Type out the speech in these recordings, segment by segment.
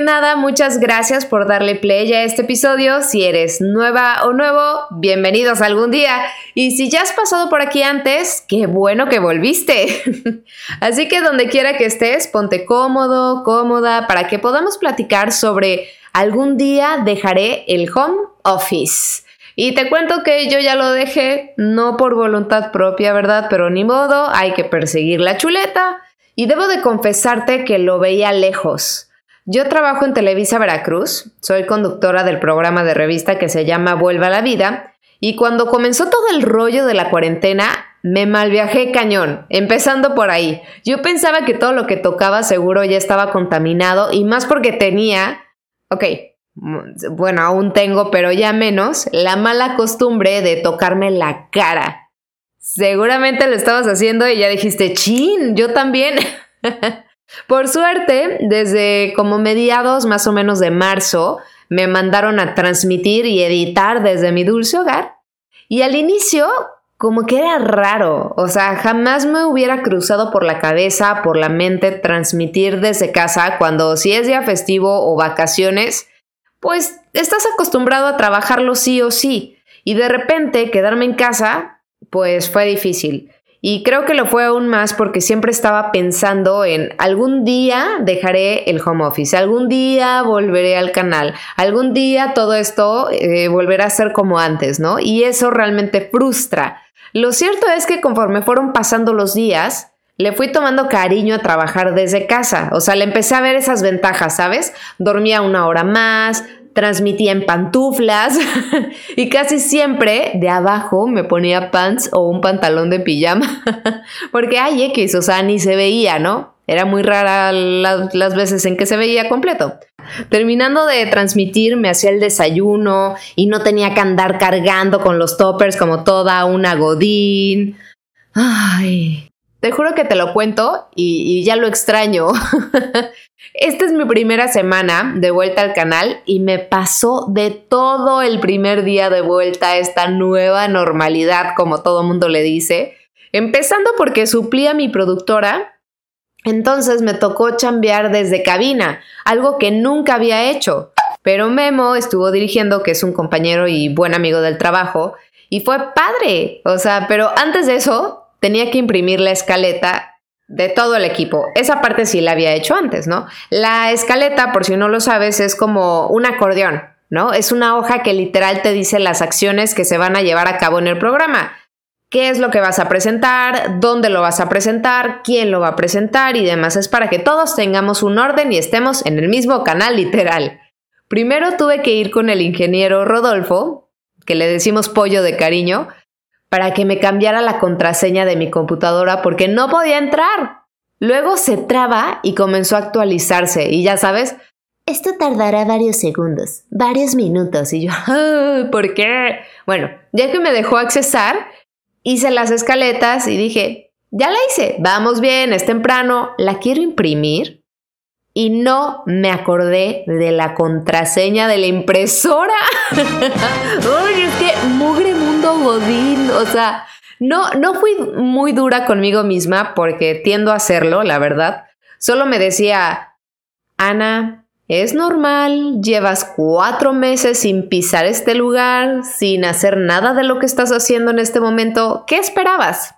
Nada, muchas gracias por darle play a este episodio. Si eres nueva o nuevo, bienvenidos algún día. Y si ya has pasado por aquí antes, qué bueno que volviste. Así que donde quiera que estés, ponte cómodo, cómoda, para que podamos platicar sobre algún día dejaré el home office. Y te cuento que yo ya lo dejé, no por voluntad propia, ¿verdad? Pero ni modo, hay que perseguir la chuleta. Y debo de confesarte que lo veía lejos. Yo trabajo en Televisa Veracruz, soy conductora del programa de revista que se llama Vuelva a la Vida, y cuando comenzó todo el rollo de la cuarentena, me malviajé cañón, empezando por ahí. Yo pensaba que todo lo que tocaba seguro ya estaba contaminado, y más porque tenía, ok, bueno, aún tengo, pero ya menos, la mala costumbre de tocarme la cara. Seguramente lo estabas haciendo y ya dijiste, chin, yo también. Por suerte, desde como mediados más o menos de marzo, me mandaron a transmitir y editar desde mi dulce hogar. Y al inicio, como que era raro, o sea, jamás me hubiera cruzado por la cabeza, por la mente, transmitir desde casa cuando si es día festivo o vacaciones, pues estás acostumbrado a trabajarlo sí o sí. Y de repente quedarme en casa, pues fue difícil. Y creo que lo fue aún más porque siempre estaba pensando en algún día dejaré el home office, algún día volveré al canal, algún día todo esto eh, volverá a ser como antes, ¿no? Y eso realmente frustra. Lo cierto es que conforme fueron pasando los días, le fui tomando cariño a trabajar desde casa, o sea, le empecé a ver esas ventajas, ¿sabes? Dormía una hora más, transmitía en pantuflas y casi siempre de abajo me ponía pants o un pantalón de pijama porque ay X, o sea, ni se veía, ¿no? Era muy rara las veces en que se veía completo. Terminando de transmitir, me hacía el desayuno y no tenía que andar cargando con los toppers como toda una godín. Ay, te juro que te lo cuento y, ya lo extraño. Esta es mi primera semana de vuelta al canal y me pasó de todo el primer día de vuelta a esta nueva normalidad, como todo mundo le dice. Empezando porque suplí a mi productora, entonces me tocó chambear desde cabina, algo que nunca había hecho. Pero Memo estuvo dirigiendo, que es un compañero y buen amigo del trabajo, y fue padre. O sea, pero antes de eso tenía que imprimir la escaleta de todo el equipo. Esa parte sí la había hecho antes, ¿no? La escaleta, por si no lo sabes, es como un acordeón, ¿no? Es una hoja que literal te dice las acciones que se van a llevar a cabo en el programa. ¿Qué es lo que vas a presentar? ¿Dónde lo vas a presentar? ¿Quién lo va a presentar? Y demás. Es para que todos tengamos un orden y estemos en el mismo canal literal. Primero tuve que ir con el ingeniero Rodolfo, que le decimos pollo de cariño, para que me cambiara la contraseña de mi computadora porque no podía entrar. Luego se traba y comenzó a actualizarse y ya sabes, esto tardará varios segundos, varios minutos y yo, ¿por qué? Bueno, ya que me dejó accesar, hice las escaletas y dije, ya la hice, vamos bien, es temprano, la quiero imprimir y no me acordé de la contraseña de la impresora. Uy, es que mugre godín, o sea, no, no fui muy dura conmigo misma porque tiendo a hacerlo, la verdad. Solo me decía, Ana, es normal, llevas cuatro meses sin pisar este lugar, sin hacer nada de lo que estás haciendo en este momento. ¿Qué esperabas?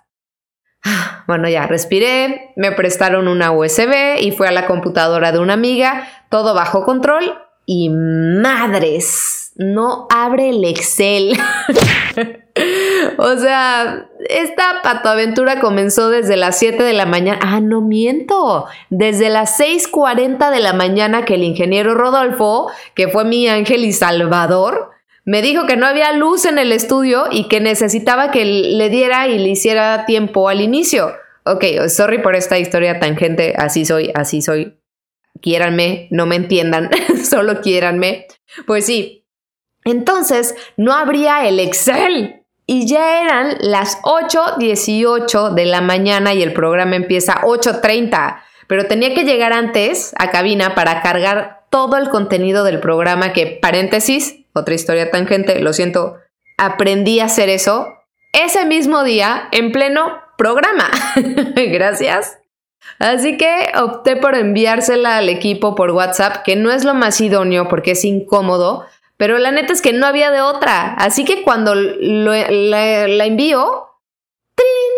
Bueno, ya respiré, me prestaron una USB y fui a la computadora de una amiga, todo bajo control y madres, no abre el Excel. O sea, esta patoaventura comenzó desde las 7 de la mañana. Ah, no miento. Desde las 6:40 de la mañana que el ingeniero Rodolfo, que fue mi ángel y salvador, me dijo que no había luz en el estudio y que necesitaba que le diera y le hiciera tiempo al inicio. Ok, sorry por esta historia tangente, así soy, así soy. Quiéranme, no me entiendan, solo quiéranme. Pues sí. Entonces, no habría el Excel. Y ya eran las 8.18 de la mañana y el programa empieza 8.30. Pero tenía que llegar antes a cabina para cargar todo el contenido del programa que, paréntesis, otra historia tangente, lo siento, aprendí a hacer eso ese mismo día en pleno programa. Gracias. Así que opté por enviársela al equipo por WhatsApp, que no es lo más idóneo porque es incómodo, pero la neta es que no había de otra. Así que cuando la, envío, ¡trin!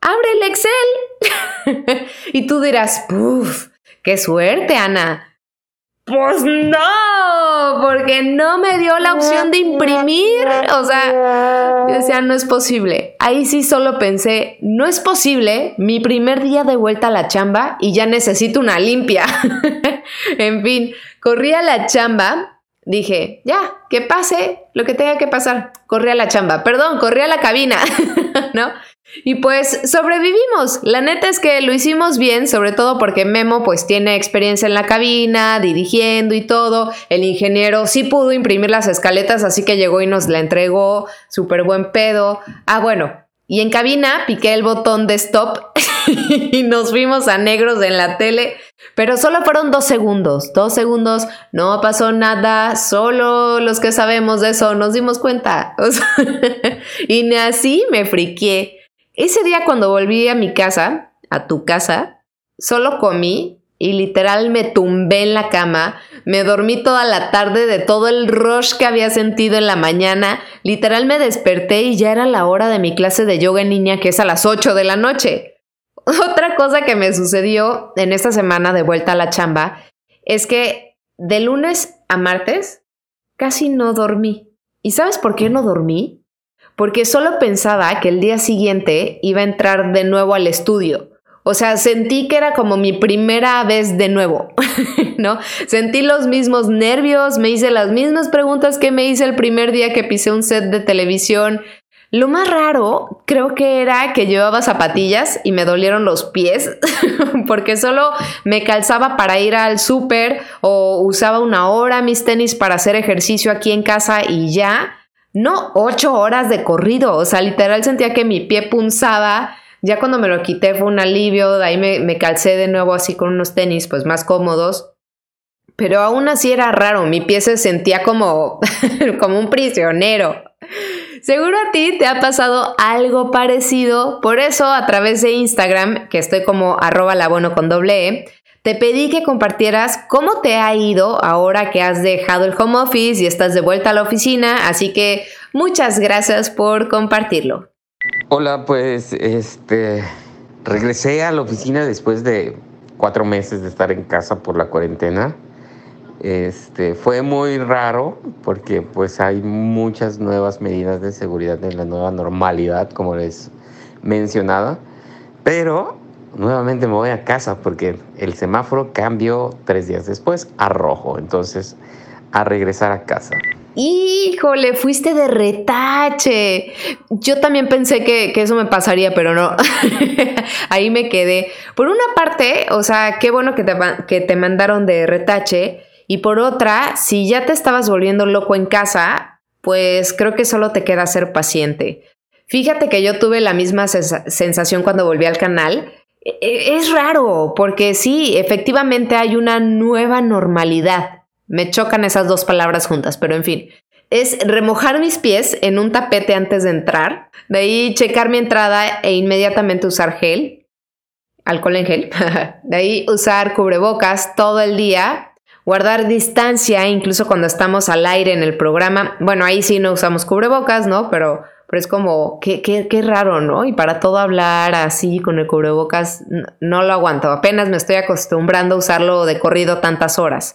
¡Abre el Excel! y tú dirás, ¡puf! ¡Qué suerte, Ana! Pues no, porque no me dio la opción de imprimir. O sea, yo decía, no es posible. Ahí sí solo pensé, no es posible, mi primer día de vuelta a la chamba y ya necesito una limpia. en fin, corrí a la chamba, dije, ya, que pase lo que tenga que pasar. Corrí a la chamba, perdón, corrí a la cabina, ¿no? Y pues sobrevivimos. La neta es que lo hicimos bien, sobre todo porque Memo pues tiene experiencia en la cabina, dirigiendo y todo. El ingeniero sí pudo imprimir las escaletas, así que llegó y nos la entregó. Súper buen pedo. Ah, bueno. Y en cabina piqué el botón de stop y nos fuimos a negros en la tele. Pero solo fueron dos segundos. Dos segundos. No pasó nada. Solo los que sabemos de eso nos dimos cuenta. y así me friqué. Ese día cuando volví a mi casa, a tu casa, solo comí y literal me tumbé en la cama, me dormí toda la tarde de todo el rush que había sentido en la mañana, literal me desperté y ya era la hora de mi clase de yoga en línea que es a las 8 de la noche. Otra cosa que me sucedió en esta semana de vuelta a la chamba es que de lunes a martes casi no dormí. ¿Y sabes por qué no dormí? porque solo pensaba que el día siguiente iba a entrar de nuevo al estudio. O sea, sentí que era como mi primera vez de nuevo, ¿no? Sentí los mismos nervios, me hice las mismas preguntas que me hice el primer día que pisé un set de televisión. Lo más raro creo que era que llevaba zapatillas y me dolieron los pies porque solo me calzaba para ir al súper o usaba una hora mis tenis para hacer ejercicio aquí en casa y ya no ocho horas de corrido, o sea, literal sentía que mi pie punzaba. Ya cuando me lo quité fue un alivio, de ahí me, calcé de nuevo así con unos tenis pues más cómodos. Pero aún así era raro, mi pie se sentía como, como un prisionero. Seguro a ti te ha pasado algo parecido, por eso a través de Instagram, que estoy como arroba labono con doble E, te pedí que compartieras cómo te ha ido ahora que has dejado el home office y estás de vuelta a la oficina, así que muchas gracias por compartirlo. Hola, pues este regresé a la oficina después de cuatro meses de estar en casa por la cuarentena. Este, fue muy raro porque pues hay muchas nuevas medidas de seguridad en la nueva normalidad, como les mencionaba, pero nuevamente me voy a casa porque el semáforo cambió tres días después a rojo. Entonces, a regresar a casa. Híjole, fuiste de retache. Yo también pensé que, eso me pasaría, pero no. Ahí me quedé. Por una parte, o sea, qué bueno que te, que te mandaron de retache. Y por otra, si ya te estabas volviendo loco en casa, pues creo que solo te queda ser paciente. Fíjate que yo tuve la misma sensación cuando volví al canal e, es raro, porque sí, efectivamente hay una nueva normalidad. Me chocan esas dos palabras juntas, pero en fin. Es remojar mis pies en un tapete antes de entrar, de ahí checar mi entrada e inmediatamente usar gel, alcohol en gel, de ahí usar cubrebocas todo el día, guardar distancia incluso cuando estamos al aire en el programa. Bueno, ahí sí no usamos cubrebocas, ¿no? Pero pero es como, qué, qué, qué raro, ¿no? Y para todo hablar así con el cubrebocas, no, lo aguanto. Apenas me estoy acostumbrando a usarlo de corrido tantas horas.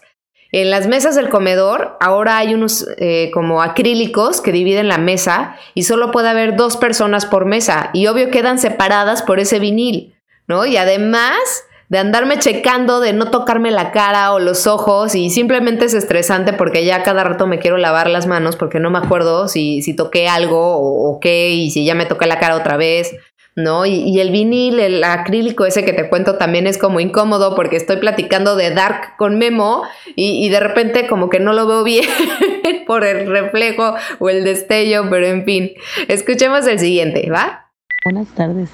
En las mesas del comedor ahora hay unos eh, como acrílicos que dividen la mesa y solo puede haber dos personas por mesa y obvio quedan separadas por ese vinil, ¿no? Y además de andarme checando, de no tocarme la cara o los ojos y simplemente es estresante porque ya cada rato me quiero lavar las manos porque no me acuerdo si, si toqué algo o, qué y si ya me toqué la cara otra vez. ¿no? Y, el vinil, el acrílico ese que te cuento también es como incómodo porque estoy platicando de Dark con Memo y, de repente como que no lo veo bien por el reflejo o el destello, pero en fin, escuchemos el siguiente, ¿va? Buenas tardes,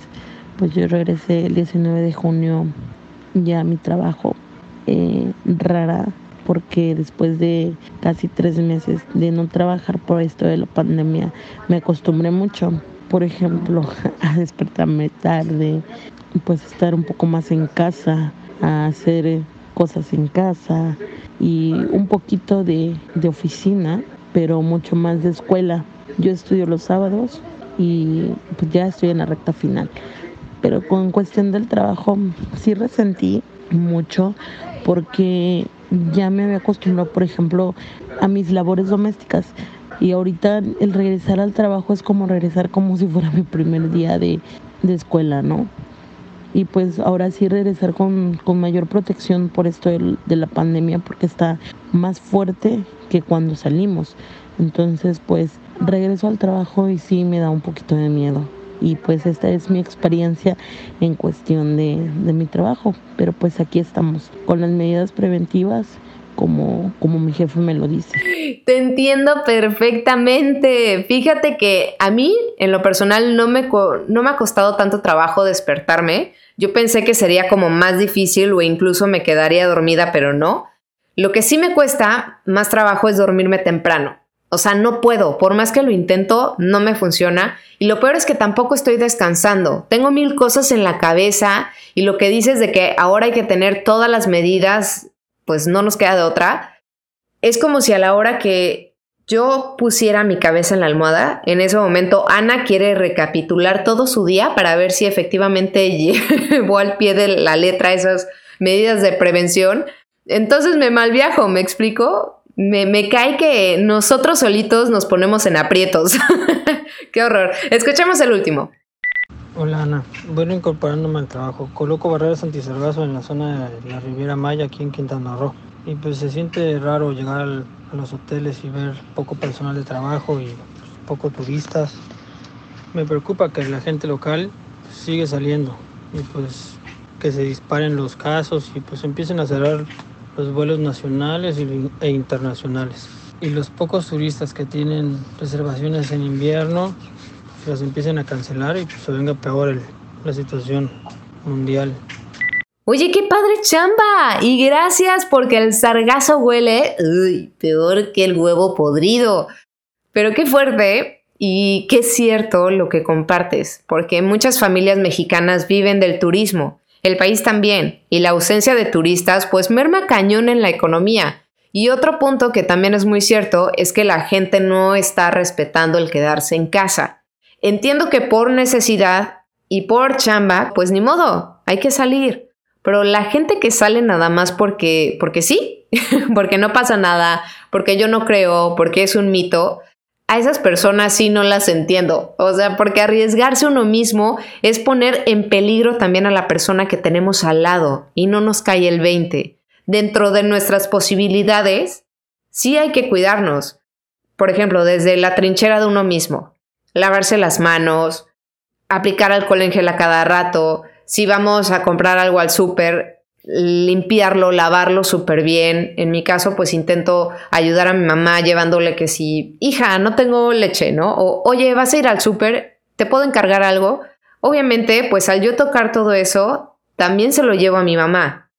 pues yo regresé el 19 de junio ya mi trabajo, eh, rara porque después de casi tres meses de no trabajar por esto de la pandemia me acostumbré mucho por ejemplo, a despertarme tarde, pues estar un poco más en casa, a hacer cosas en casa y un poquito de, de oficina, pero mucho más de escuela. Yo estudio los sábados y pues ya estoy en la recta final. Pero con cuestión del trabajo sí resentí mucho porque ya me había acostumbrado, por ejemplo, a mis labores domésticas. Y ahorita el regresar al trabajo es como regresar como si fuera mi primer día de, escuela, ¿no? Y pues ahora sí regresar con, mayor protección por esto de, la pandemia porque está más fuerte que cuando salimos. Entonces pues regreso al trabajo y sí me da un poquito de miedo. Y pues esta es mi experiencia en cuestión de, de mi trabajo. Pero pues aquí estamos con las medidas preventivas como, como mi jefe me lo dice. Te entiendo perfectamente. Fíjate que a mí, en lo personal, no me, no me ha costado tanto trabajo despertarme. Yo pensé que sería como más difícil o incluso me quedaría dormida, pero no. Lo que sí me cuesta más trabajo es dormirme temprano. O sea, no puedo, por más que lo intento, no me funciona. Y lo peor es que tampoco estoy descansando. Tengo mil cosas en la cabeza y lo que dices de que ahora hay que tener todas las medidas pues no nos queda de otra. Es como si a la hora que yo pusiera mi cabeza en la almohada, en ese momento Ana quiere recapitular todo su día para ver si efectivamente llevó al pie de la letra esas medidas de prevención. Entonces me malviajo, ¿me explico? Me, cae que nosotros solitos nos ponemos en aprietos. Qué horror. Escuchemos el último. Hola Ana, bueno incorporándome al trabajo. Coloco barreras antisargazo en la zona de la Riviera Maya aquí en Quintana Roo. Y pues se siente raro llegar a los hoteles y ver poco personal de trabajo y pues, poco turistas. Me preocupa que la gente local sigue saliendo y pues que se disparen los casos y pues empiecen a cerrar los vuelos nacionales e internacionales. Y los pocos turistas que tienen reservaciones en invierno las empiecen a cancelar y pues se venga peor la situación mundial. Oye, qué padre chamba. Y gracias porque el sargazo huele uy, peor que el huevo podrido. Pero qué fuerte y qué cierto lo que compartes, porque muchas familias mexicanas viven del turismo, el país también, y la ausencia de turistas pues merma cañón en la economía. Y otro punto que también es muy cierto es que la gente no está respetando el quedarse en casa. Entiendo que por necesidad y por chamba, pues ni modo, hay que salir. Pero la gente que sale nada más porque, porque sí, porque no pasa nada, porque yo no creo, porque es un mito, a esas personas sí no las entiendo. O sea, porque arriesgarse uno mismo es poner en peligro también a la persona que tenemos al lado y no nos cae el 20. Dentro de nuestras posibilidades, sí hay que cuidarnos. Por ejemplo, desde la trinchera de uno mismo lavarse las manos, aplicar alcohol en gel a cada rato, si vamos a comprar algo al súper, limpiarlo, lavarlo súper bien. En mi caso, pues intento ayudar a mi mamá llevándole que si, hija, no tengo leche, ¿no? O, oye, vas a ir al súper, ¿te puedo encargar algo? Obviamente, pues al yo tocar todo eso, también se lo llevo a mi mamá.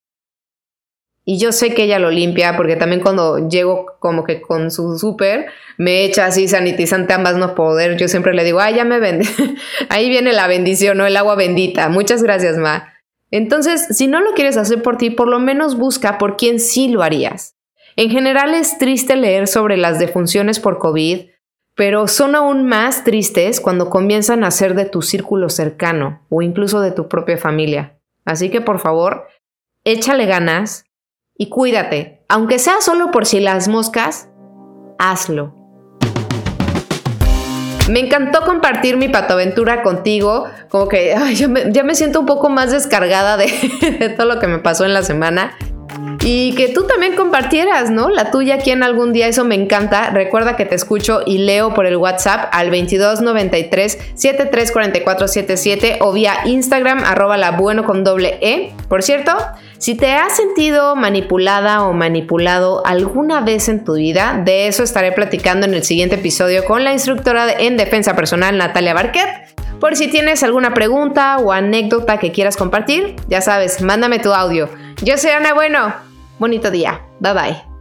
Y yo sé que ella lo limpia porque también cuando llego como que con su súper, me echa así sanitizante ambas no poder. Yo siempre le digo, ay, ya me vende. Ahí viene la bendición, ¿no? El agua bendita. Muchas gracias, Ma. Entonces, si no lo quieres hacer por ti, por lo menos busca por quién sí lo harías. En general es triste leer sobre las defunciones por COVID, pero son aún más tristes cuando comienzan a ser de tu círculo cercano o incluso de tu propia familia. Así que por favor, échale ganas, y cuídate, aunque sea solo por si las moscas, hazlo. Me encantó compartir mi patoaventura contigo, como que ya, me, siento un poco más descargada de, de todo lo que me pasó en la semana y que tú también compartieras, ¿no? La tuya aquí en algún día, eso me encanta. Recuerda que te escucho y leo por el WhatsApp al 2293 734477 o vía Instagram arroba la bueno con doble E. Por cierto, si te has sentido manipulada o manipulado alguna vez en tu vida, de eso estaré platicando en el siguiente episodio con la instructora en defensa personal Natalia Barquet. Por si tienes alguna pregunta o anécdota que quieras compartir, ya sabes, mándame tu audio. Yo soy Ana Bueno. Bonito día. Bye bye.